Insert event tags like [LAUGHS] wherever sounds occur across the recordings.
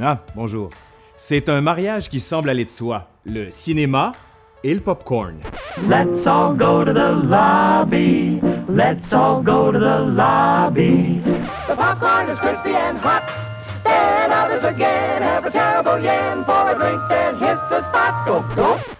Ah, bonjour. C'est un mariage qui semble aller de soi. Le cinéma et le popcorn. Let's all go to the lobby. Let's all go to the lobby. The popcorn is crispy and hot. Then others again have a terrible yen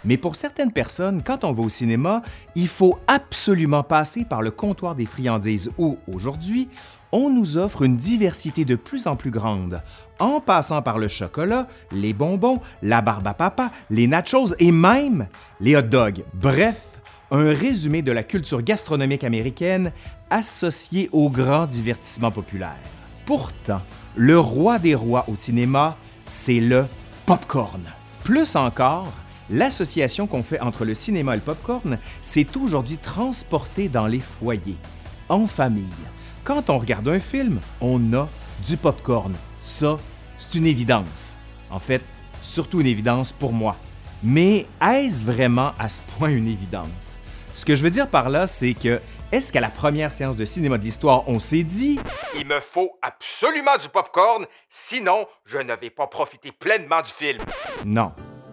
Mais pour certaines personnes, quand on va au cinéma, il faut absolument passer par le comptoir des friandises où, aujourd'hui, on nous offre une diversité de plus en plus grande, en passant par le chocolat, les bonbons, la barbe à papa, les nachos et même les hot dogs. Bref, un résumé de la culture gastronomique américaine associée au grand divertissement populaire. Pourtant, le roi des rois au cinéma, c'est le popcorn. Plus encore, l'association qu'on fait entre le cinéma et le popcorn s'est aujourd'hui transportée dans les foyers, en famille. Quand on regarde un film, on a du popcorn. Ça, c'est une évidence. En fait, surtout une évidence pour moi. Mais est-ce vraiment à ce point une évidence? Ce que je veux dire par là, c'est que est-ce qu'à la première séance de cinéma de l'histoire, on s'est dit Il me faut absolument du popcorn, sinon je ne vais pas profiter pleinement du film. Non,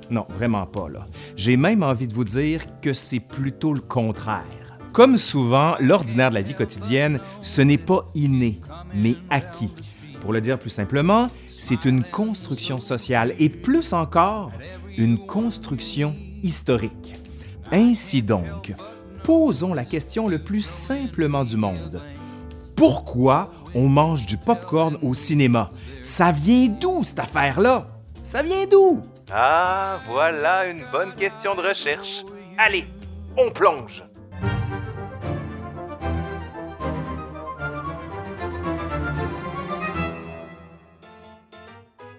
non, vraiment pas là. J'ai même envie de vous dire que c'est plutôt le contraire. Comme souvent, l'ordinaire de la vie quotidienne, ce n'est pas inné, mais acquis. Pour le dire plus simplement, c'est une construction sociale et plus encore, une construction historique. Ainsi donc, posons la question le plus simplement du monde. Pourquoi on mange du popcorn au cinéma? Ça vient d'où cette affaire-là? Ça vient d'où? Ah, voilà une bonne question de recherche. Allez, on plonge.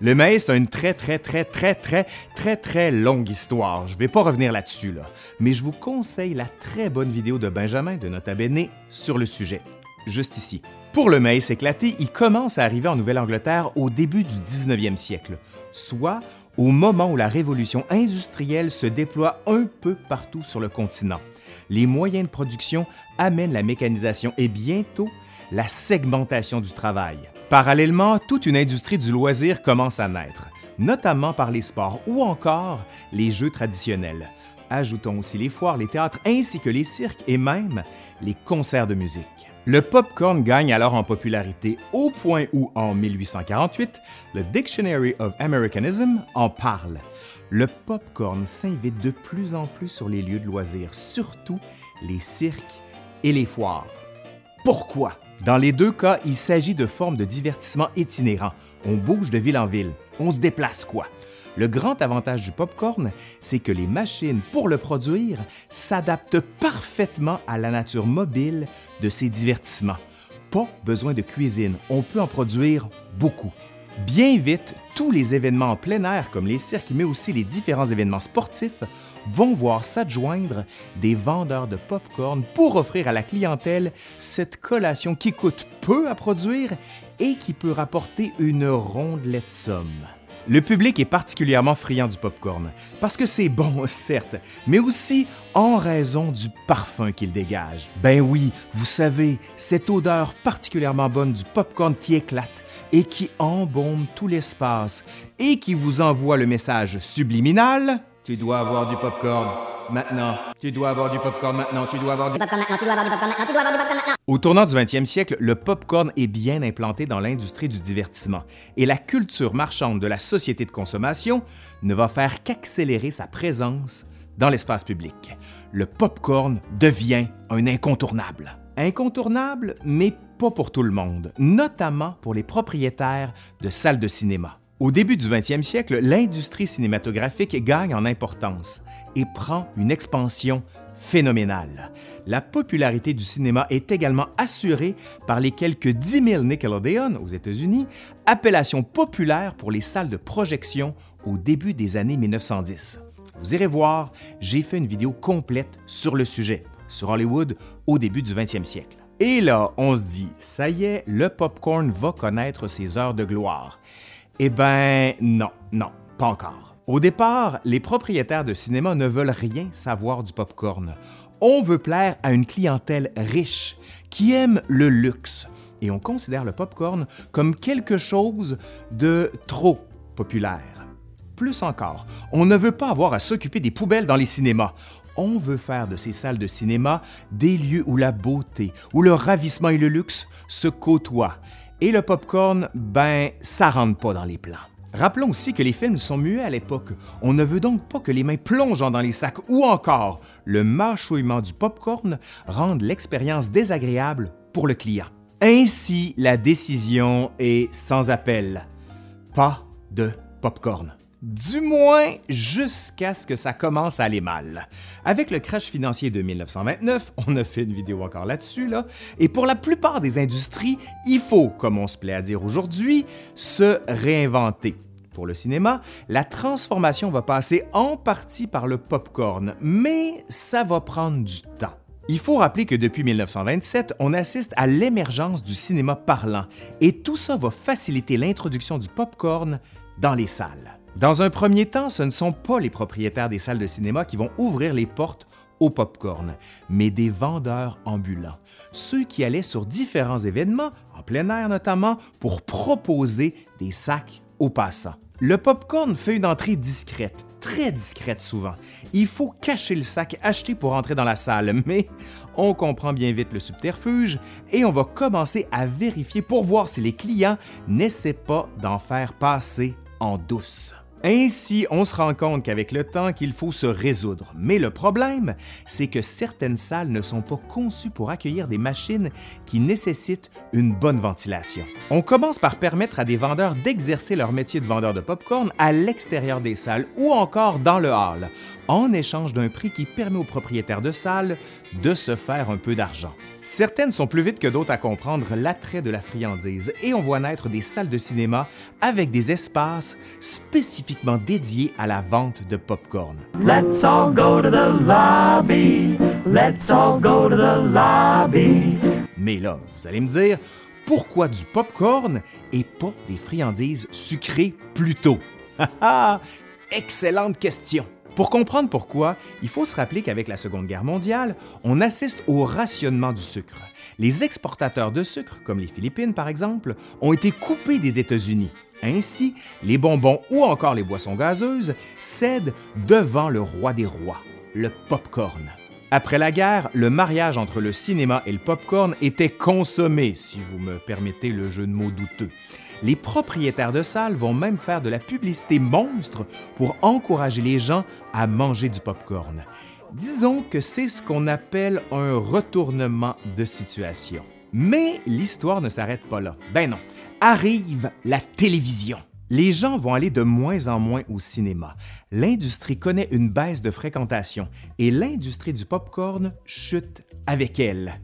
Le maïs a une très, très, très, très, très, très, très longue histoire. Je ne vais pas revenir là-dessus, là. Mais je vous conseille la très bonne vidéo de Benjamin de Nota Bene sur le sujet, juste ici. Pour le maïs éclaté, il commence à arriver en Nouvelle-Angleterre au début du 19e siècle, soit au moment où la révolution industrielle se déploie un peu partout sur le continent. Les moyens de production amènent la mécanisation et bientôt la segmentation du travail. Parallèlement, toute une industrie du loisir commence à naître, notamment par les sports ou encore les jeux traditionnels. Ajoutons aussi les foires, les théâtres ainsi que les cirques et même les concerts de musique. Le popcorn gagne alors en popularité au point où, en 1848, le Dictionary of Americanism en parle. Le popcorn s'invite de plus en plus sur les lieux de loisirs, surtout les cirques et les foires. Pourquoi? Dans les deux cas, il s'agit de formes de divertissement itinérant. On bouge de ville en ville. On se déplace quoi? Le grand avantage du popcorn, c'est que les machines pour le produire s'adaptent parfaitement à la nature mobile de ces divertissements. Pas besoin de cuisine, on peut en produire beaucoup. Bien vite, tous les événements en plein air comme les cirques, mais aussi les différents événements sportifs, vont voir s'adjoindre des vendeurs de popcorn pour offrir à la clientèle cette collation qui coûte peu à produire et qui peut rapporter une rondelette somme. Le public est particulièrement friand du popcorn parce que c'est bon, [LAUGHS] certes, mais aussi en raison du parfum qu'il dégage. Ben oui, vous savez, cette odeur particulièrement bonne du popcorn qui éclate et qui embaume tout l'espace et qui vous envoie le message subliminal Tu dois avoir du popcorn maintenant. Tu dois avoir du popcorn maintenant. Tu dois avoir du popcorn maintenant, tu dois avoir du popcorn maintenant, tu dois avoir du popcorn maintenant. au tournant du 20e siècle, le popcorn est bien implanté dans l'industrie du divertissement et la culture marchande de la société de consommation ne va faire qu'accélérer sa présence dans l'espace public. Le popcorn devient un incontournable. Incontournable, mais pas pour tout le monde, notamment pour les propriétaires de salles de cinéma. Au début du 20e siècle, l'industrie cinématographique gagne en importance et prend une expansion phénoménale. La popularité du cinéma est également assurée par les quelques 10 000 Nickelodeon aux États-Unis, appellation populaire pour les salles de projection au début des années 1910. Vous irez voir, j'ai fait une vidéo complète sur le sujet, sur Hollywood au début du 20e siècle. Et là, on se dit, ça y est, le popcorn va connaître ses heures de gloire. Eh ben non, non, pas encore. Au départ, les propriétaires de cinéma ne veulent rien savoir du popcorn. On veut plaire à une clientèle riche qui aime le luxe et on considère le popcorn comme quelque chose de trop populaire. Plus encore, on ne veut pas avoir à s'occuper des poubelles dans les cinémas. On veut faire de ces salles de cinéma des lieux où la beauté, où le ravissement et le luxe se côtoient. Et le popcorn, ben, ça rentre pas dans les plans. Rappelons aussi que les films sont muets à l'époque. On ne veut donc pas que les mains plongeant dans les sacs ou encore le mâchouillement du popcorn rendent l'expérience désagréable pour le client. Ainsi, la décision est sans appel. Pas de popcorn. Du moins jusqu'à ce que ça commence à aller mal. Avec le crash financier de 1929, on a fait une vidéo encore là-dessus, là, et pour la plupart des industries, il faut, comme on se plaît à dire aujourd'hui, se réinventer. Pour le cinéma, la transformation va passer en partie par le popcorn, mais ça va prendre du temps. Il faut rappeler que depuis 1927, on assiste à l'émergence du cinéma parlant, et tout ça va faciliter l'introduction du popcorn dans les salles. Dans un premier temps, ce ne sont pas les propriétaires des salles de cinéma qui vont ouvrir les portes au popcorn, mais des vendeurs ambulants, ceux qui allaient sur différents événements, en plein air notamment, pour proposer des sacs aux passants. Le popcorn fait une entrée discrète, très discrète souvent. Il faut cacher le sac acheté pour entrer dans la salle, [LAUGHS] mais on comprend bien vite le subterfuge et on va commencer à vérifier pour voir si les clients n'essaient pas d'en faire passer en douce. Ainsi, on se rend compte qu'avec le temps qu'il faut se résoudre. Mais le problème, c'est que certaines salles ne sont pas conçues pour accueillir des machines qui nécessitent une bonne ventilation. On commence par permettre à des vendeurs d'exercer leur métier de vendeur de popcorn à l'extérieur des salles ou encore dans le hall, en échange d'un prix qui permet aux propriétaires de salles de se faire un peu d'argent. Certaines sont plus vite que d'autres à comprendre l'attrait de la friandise et on voit naître des salles de cinéma avec des espaces spécifiquement dédiés à la vente de popcorn. Let's all go to the lobby. Let's all go to the lobby. Mais là, vous allez me dire, pourquoi du popcorn et pas des friandises sucrées plus tôt? Haha, [LAUGHS] excellente question. Pour comprendre pourquoi, il faut se rappeler qu'avec la Seconde Guerre mondiale, on assiste au rationnement du sucre. Les exportateurs de sucre, comme les Philippines par exemple, ont été coupés des États-Unis. Ainsi, les bonbons ou encore les boissons gazeuses cèdent devant le roi des rois, le popcorn. Après la guerre, le mariage entre le cinéma et le popcorn était consommé, si vous me permettez le jeu de mots douteux. Les propriétaires de salles vont même faire de la publicité monstre pour encourager les gens à manger du popcorn. Disons que c'est ce qu'on appelle un retournement de situation. Mais l'histoire ne s'arrête pas là. Ben non, arrive la télévision. Les gens vont aller de moins en moins au cinéma. L'industrie connaît une baisse de fréquentation et l'industrie du popcorn chute avec elle.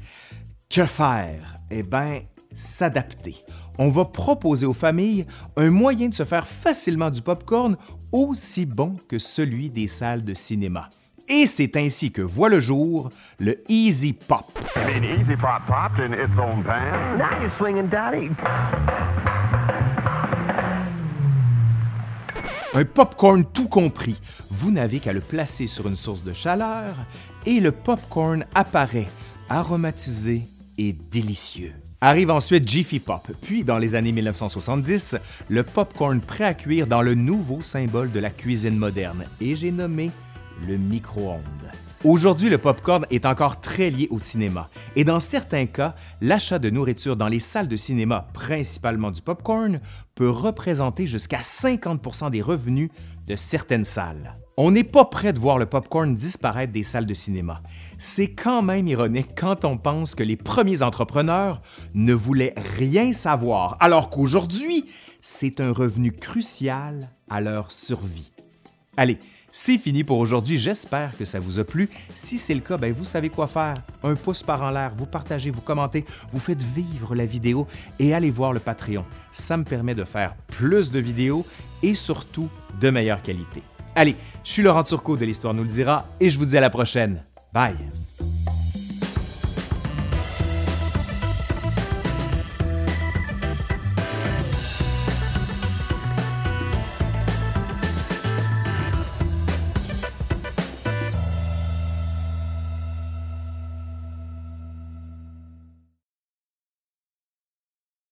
Que faire? Eh bien, s'adapter. On va proposer aux familles un moyen de se faire facilement du popcorn aussi bon que celui des salles de cinéma. Et c'est ainsi que voit le jour le Easy Pop. I mean, Easy Pop popped in its own time. Now you're swinging, Daddy. Un popcorn tout compris. Vous n'avez qu'à le placer sur une source de chaleur et le popcorn apparaît, aromatisé et délicieux. Arrive ensuite Jiffy Pop, puis dans les années 1970, le popcorn prêt à cuire dans le nouveau symbole de la cuisine moderne, et j'ai nommé le micro-ondes. Aujourd'hui, le popcorn est encore très lié au cinéma, et dans certains cas, l'achat de nourriture dans les salles de cinéma, principalement du popcorn, peut représenter jusqu'à 50% des revenus de certaines salles. On n'est pas prêt de voir le popcorn disparaître des salles de cinéma. C'est quand même ironique quand on pense que les premiers entrepreneurs ne voulaient rien savoir, alors qu'aujourd'hui, c'est un revenu crucial à leur survie. Allez, c'est fini pour aujourd'hui. J'espère que ça vous a plu. Si c'est le cas, ben vous savez quoi faire. Un pouce par en l'air, vous partagez, vous commentez, vous faites vivre la vidéo et allez voir le Patreon. Ça me permet de faire plus de vidéos et surtout de meilleure qualité. Allez, je suis Laurent Turcot de l'Histoire nous le dira et je vous dis à la prochaine. Bye!